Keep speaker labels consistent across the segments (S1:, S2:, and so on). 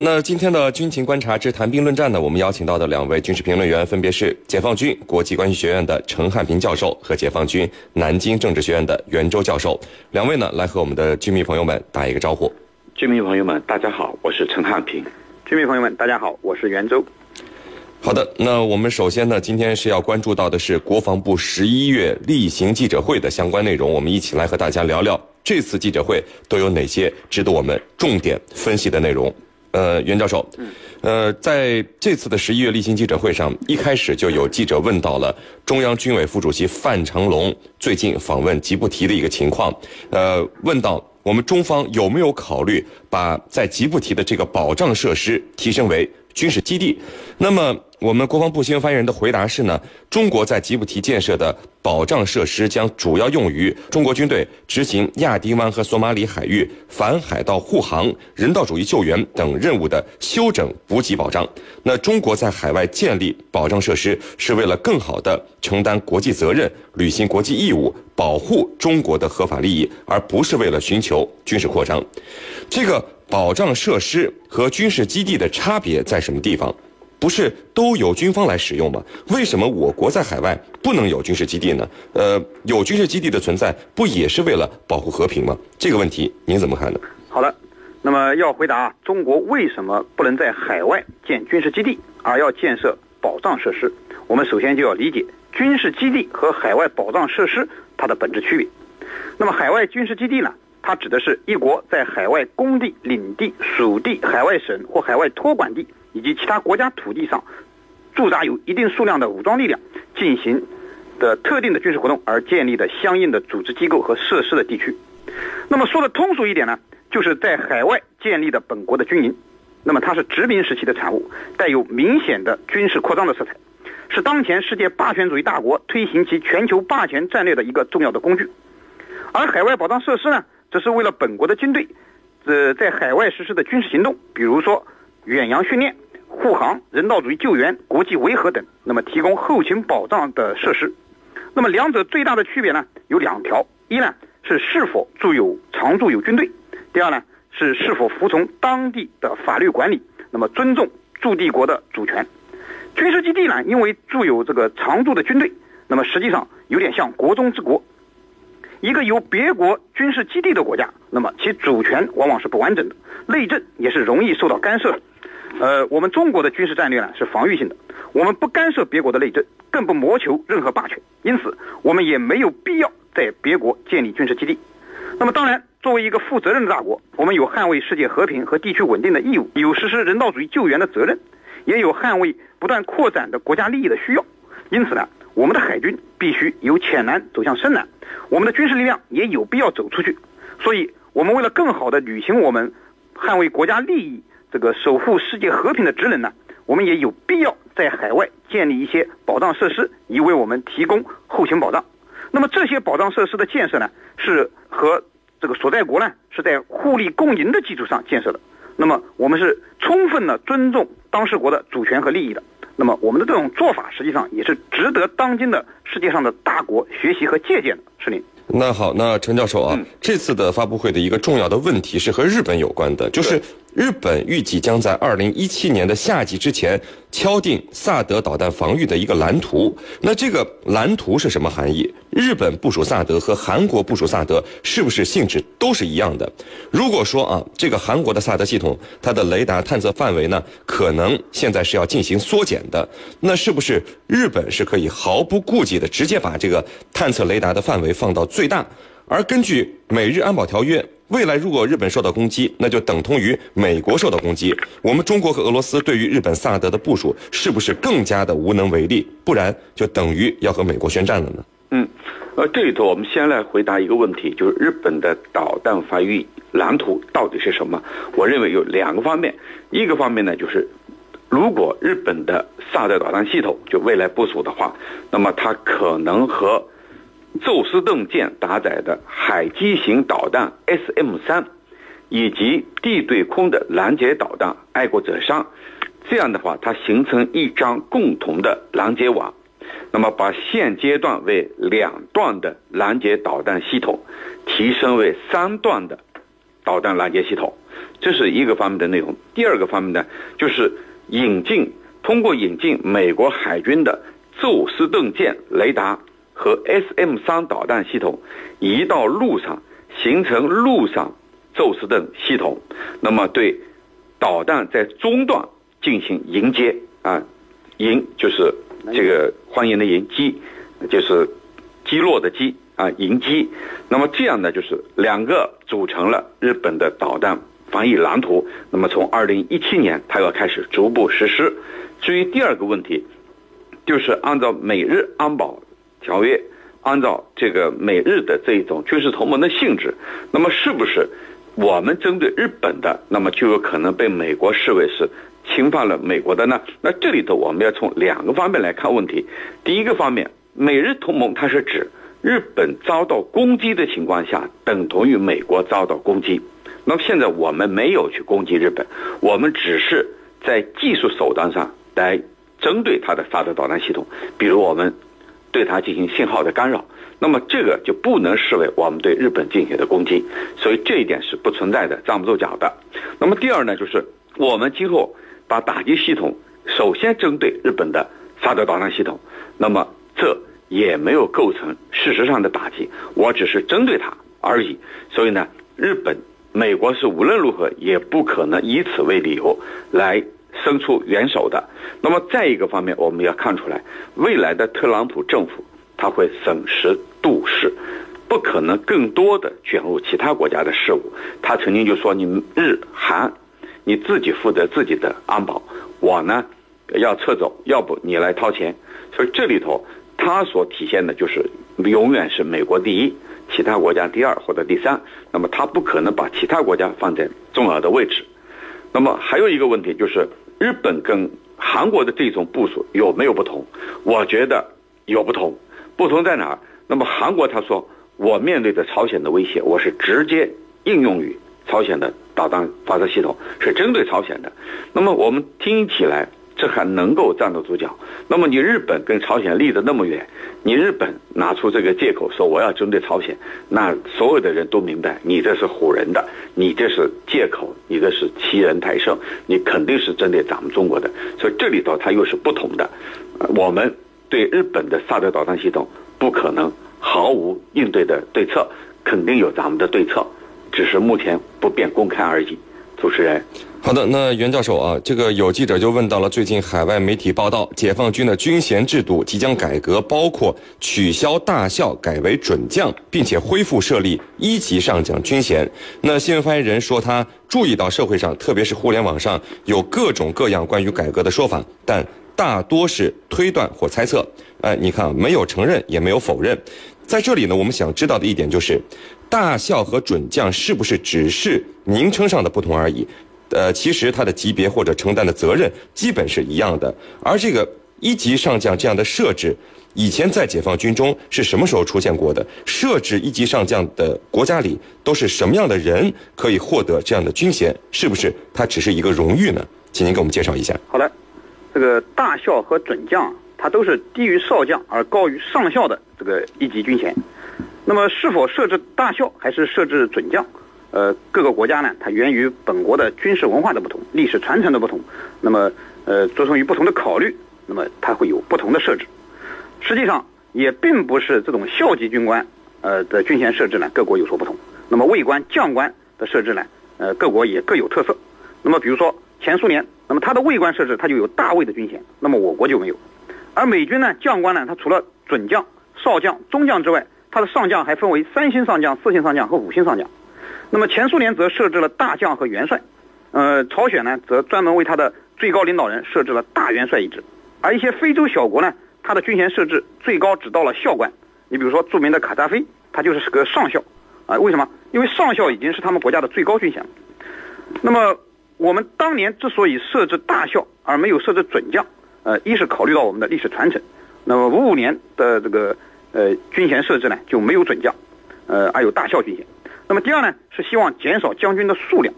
S1: 那今天的军情观察之谈兵论战呢，我们邀请到的两位军事评论员分别是解放军国际关系学院的陈汉平教授和解放军南京政治学院的袁周教授。两位呢，来和我们的军迷朋友们打一个招呼。
S2: 军迷朋友们，大家好，我是陈汉平。
S3: 军迷朋友们，大家好，我是袁周。
S1: 好的，那我们首先呢，今天是要关注到的是国防部十一月例行记者会的相关内容，我们一起来和大家聊聊这次记者会都有哪些值得我们重点分析的内容。呃，袁教授，呃，在这次的十一月例行记者会上，一开始就有记者问到了中央军委副主席范长龙最近访问吉布提的一个情况，呃，问到我们中方有没有考虑把在吉布提的这个保障设施提升为军事基地？那么。我们国防部新闻发言人的回答是呢，中国在吉布提建设的保障设施将主要用于中国军队执行亚丁湾和索马里海域反海盗护航、人道主义救援等任务的休整补给保障。那中国在海外建立保障设施，是为了更好地承担国际责任、履行国际义务、保护中国的合法利益，而不是为了寻求军事扩张。这个保障设施和军事基地的差别在什么地方？不是都由军方来使用吗？为什么我国在海外不能有军事基地呢？呃，有军事基地的存在，不也是为了保护和平吗？这个问题您怎么看呢？
S3: 好的，那么要回答中国为什么不能在海外建军事基地，而要建设保障设施，我们首先就要理解军事基地和海外保障设施它的本质区别。那么海外军事基地呢？它指的是一国在海外公地、领地、属地、海外省或海外托管地。以及其他国家土地上驻扎有一定数量的武装力量进行的特定的军事活动而建立的相应的组织机构和设施的地区。那么说的通俗一点呢，就是在海外建立的本国的军营。那么它是殖民时期的产物，带有明显的军事扩张的色彩，是当前世界霸权主义大国推行其全球霸权战略的一个重要的工具。而海外保障设施呢，这是为了本国的军队呃在海外实施的军事行动，比如说。远洋训练、护航、人道主义救援、国际维和等，那么提供后勤保障的设施。那么两者最大的区别呢，有两条：一呢是是否驻有常驻有军队；第二呢是是否服从当地的法律管理，那么尊重驻地国的主权。军事基地呢，因为驻有这个常驻的军队，那么实际上有点像国中之国。一个有别国军事基地的国家，那么其主权往往是不完整的，内政也是容易受到干涉。呃，我们中国的军事战略呢是防御性的，我们不干涉别国的内政，更不谋求任何霸权，因此我们也没有必要在别国建立军事基地。那么，当然，作为一个负责任的大国，我们有捍卫世界和平和地区稳定的义务，有实施人道主义救援的责任，也有捍卫不断扩展的国家利益的需要。因此呢，我们的海军必须由浅南走向深南，我们的军事力量也有必要走出去。所以，我们为了更好地履行我们捍卫国家利益。这个守护世界和平的职能呢，我们也有必要在海外建立一些保障设施，以为我们提供后勤保障。那么这些保障设施的建设呢，是和这个所在国呢是在互利共赢的基础上建设的。那么我们是充分的尊重当事国的主权和利益的。那么我们的这种做法实际上也是值得当今的世界上的大国学习和借鉴的。是您。
S1: 那好，那陈教授啊，这次的发布会的一个重要的问题是和日本有关的，就是。日本预计将在二零一七年的夏季之前敲定萨德导弹防御的一个蓝图。那这个蓝图是什么含义？日本部署萨德和韩国部署萨德是不是性质都是一样的？如果说啊，这个韩国的萨德系统它的雷达探测范围呢，可能现在是要进行缩减的，那是不是日本是可以毫不顾忌的直接把这个探测雷达的范围放到最大？而根据美日安保条约。未来如果日本受到攻击，那就等同于美国受到攻击。我们中国和俄罗斯对于日本萨德的部署，是不是更加的无能为力？不然就等于要和美国宣战了呢？
S2: 嗯，呃，这里头我们先来回答一个问题，就是日本的导弹发育蓝图到底是什么？我认为有两个方面，一个方面呢，就是如果日本的萨德导弹系统就未来部署的话，那么它可能和宙斯盾舰搭载的海基型导弹 SM 三，以及地对空的拦截导弹爱国者三，这样的话，它形成一张共同的拦截网，那么把现阶段为两段的拦截导弹系统，提升为三段的导弹拦截系统，这是一个方面的内容。第二个方面呢，就是引进通过引进美国海军的宙斯盾舰雷达和 S M 三导弹系统移到陆上，形成陆上宙斯盾系统，那么对导弹在中段进行迎接啊，迎就是这个欢迎的迎击，就是击落的击。啊，迎击，那么这样呢，就是两个组成了日本的导弹防御蓝图。那么从二零一七年，它要开始逐步实施。至于第二个问题，就是按照美日安保条约，按照这个美日的这一种军事同盟的性质，那么是不是我们针对日本的，那么就有可能被美国视为是侵犯了美国的呢？那这里头我们要从两个方面来看问题。第一个方面，美日同盟它是指。日本遭到攻击的情况下，等同于美国遭到攻击。那么现在我们没有去攻击日本，我们只是在技术手段上来针对它的萨德导弹系统，比如我们对它进行信号的干扰。那么这个就不能视为我们对日本进行的攻击，所以这一点是不存在的，站不住脚的。那么第二呢，就是我们今后把打击系统首先针对日本的萨德导弹系统，那么这。也没有构成事实上的打击，我只是针对它而已。所以呢，日本、美国是无论如何也不可能以此为理由来伸出援手的。那么再一个方面，我们要看出来，未来的特朗普政府他会审时度势，不可能更多的卷入其他国家的事务。他曾经就说：“你日韩，你自己负责自己的安保，我呢要撤走，要不你来掏钱。”所以这里头。它所体现的就是永远是美国第一，其他国家第二或者第三。那么他不可能把其他国家放在重要的位置。那么还有一个问题就是，日本跟韩国的这种部署有没有不同？我觉得有不同。不同在哪儿？那么韩国他说，我面对的朝鲜的威胁，我是直接应用于朝鲜的导弹发射系统，是针对朝鲜的。那么我们听起来。这还能够站得住脚？那么你日本跟朝鲜离得那么远，你日本拿出这个借口说我要针对朝鲜，那所有的人都明白你这是唬人的，你这是借口，你这是欺人太甚，你肯定是针对咱们中国的。所以这里头它又是不同的。我们对日本的萨德导弹系统不可能毫无应对的对策，肯定有咱们的对策，只是目前不便公开而已。主持人。
S1: 好的，那袁教授啊，这个有记者就问到了，最近海外媒体报道，解放军的军衔制度即将改革，包括取消大校，改为准将，并且恢复设立一级上将军衔。那新闻发言人说，他注意到社会上，特别是互联网上有各种各样关于改革的说法，但大多是推断或猜测。哎，你看，没有承认，也没有否认。在这里呢，我们想知道的一点就是，大校和准将是不是只是名称上的不同而已？呃，其实他的级别或者承担的责任基本是一样的。而这个一级上将这样的设置，以前在解放军中是什么时候出现过的？设置一级上将的国家里都是什么样的人可以获得这样的军衔？是不是它只是一个荣誉呢？请您给我们介绍一下。
S3: 好的，这个大校和准将，它都是低于少将而高于上校的这个一级军衔。那么，是否设置大校还是设置准将？呃，各个国家呢，它源于本国的军事文化的不同、历史传承的不同，那么呃，着重于不同的考虑，那么它会有不同的设置。实际上，也并不是这种校级军官呃的军衔设置呢，各国有所不同。那么尉官、将官的设置呢，呃，各国也各有特色。那么比如说前苏联，那么它的尉官设置它就有大尉的军衔，那么我国就没有。而美军呢，将官呢，它除了准将、少将、中将之外，它的上将还分为三星上将、四星上将和五星上将。那么前苏联则设置了大将和元帅，呃，朝鲜呢则专门为他的最高领导人设置了大元帅一职，而一些非洲小国呢，他的军衔设置最高只到了校官。你比如说著名的卡扎菲，他就是个上校，啊，为什么？因为上校已经是他们国家的最高军衔。那么我们当年之所以设置大校而没有设置准将，呃，一是考虑到我们的历史传承，那么五五年的这个呃军衔设置呢就没有准将，呃，而有大校军衔。那么第二呢，是希望减少将军的数量，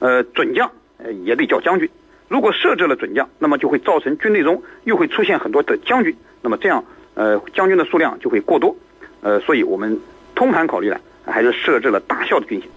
S3: 呃，准将呃也得叫将军。如果设置了准将，那么就会造成军队中又会出现很多的将军，那么这样呃将军的数量就会过多，呃，所以我们通盘考虑呢，还是设置了大校的军衔。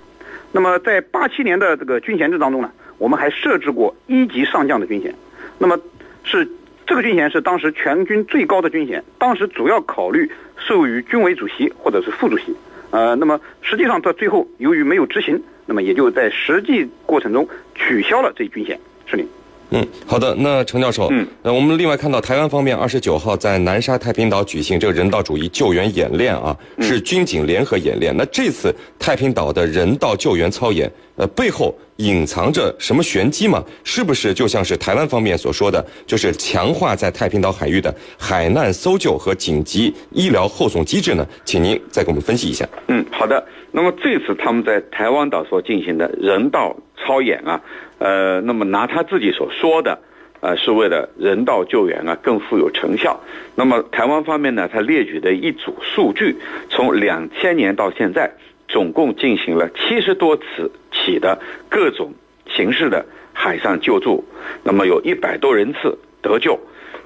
S3: 那么在八七年的这个军衔制当中呢，我们还设置过一级上将的军衔，那么是这个军衔是当时全军最高的军衔，当时主要考虑授予军委主席或者是副主席，呃，那么实际上到最后由于没有执行，那么也就在实际过程中取消了这一军衔。是您。
S1: 嗯，好的。那程教授，
S2: 嗯，
S1: 那我们另外看到台湾方面二十九号在南沙太平岛举行这个人道主义救援演练啊，是军警联合演练。那这次太平岛的人道救援操演，呃，背后隐藏着什么玄机吗？是不是就像是台湾方面所说的，就是强化在太平岛海域的海难搜救和紧急医疗后送机制呢？请您再给我们分析一下。
S2: 嗯，好的。那么这次他们在台湾岛所进行的人道操演啊，呃，那么拿他自己所说的，呃，是为了人道救援啊更富有成效。那么台湾方面呢，他列举的一组数据，从两千年到现在，总共进行了七十多次起的各种形式的海上救助，那么有一百多人次得救，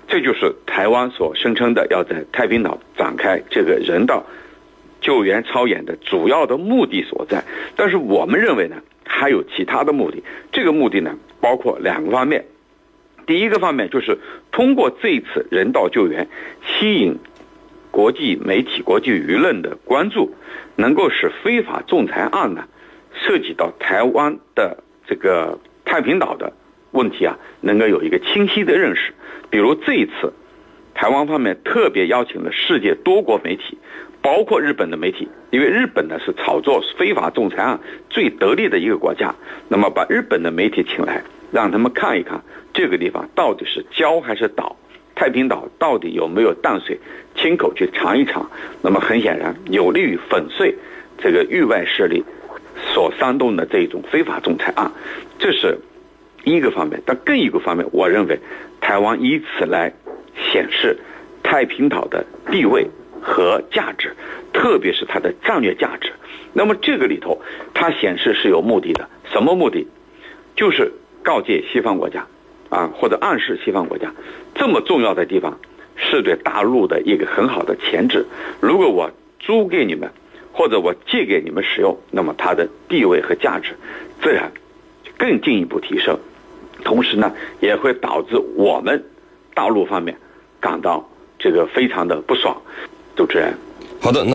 S2: 这就是台湾所声称的要在太平岛展开这个人道。救援操演的主要的目的所在，但是我们认为呢，还有其他的目的。这个目的呢，包括两个方面。第一个方面就是通过这次人道救援，吸引国际媒体、国际舆论的关注，能够使非法仲裁案呢，涉及到台湾的这个太平岛的问题啊，能够有一个清晰的认识。比如这一次，台湾方面特别邀请了世界多国媒体。包括日本的媒体，因为日本呢是炒作非法仲裁案最得力的一个国家，那么把日本的媒体请来，让他们看一看这个地方到底是礁还是岛，太平岛到底有没有淡水，亲口去尝一尝。那么很显然，有利于粉碎这个域外势力所煽动的这一种非法仲裁案，这是一个方面。但更一个方面，我认为台湾以此来显示太平岛的地位。和价值，特别是它的战略价值。那么这个里头，它显示是有目的的。什么目的？就是告诫西方国家，啊，或者暗示西方国家，这么重要的地方是对大陆的一个很好的前置。如果我租给你们，或者我借给你们使用，那么它的地位和价值自然更进一步提升。同时呢，也会导致我们大陆方面感到这个非常的不爽。主持人，
S1: 好的。那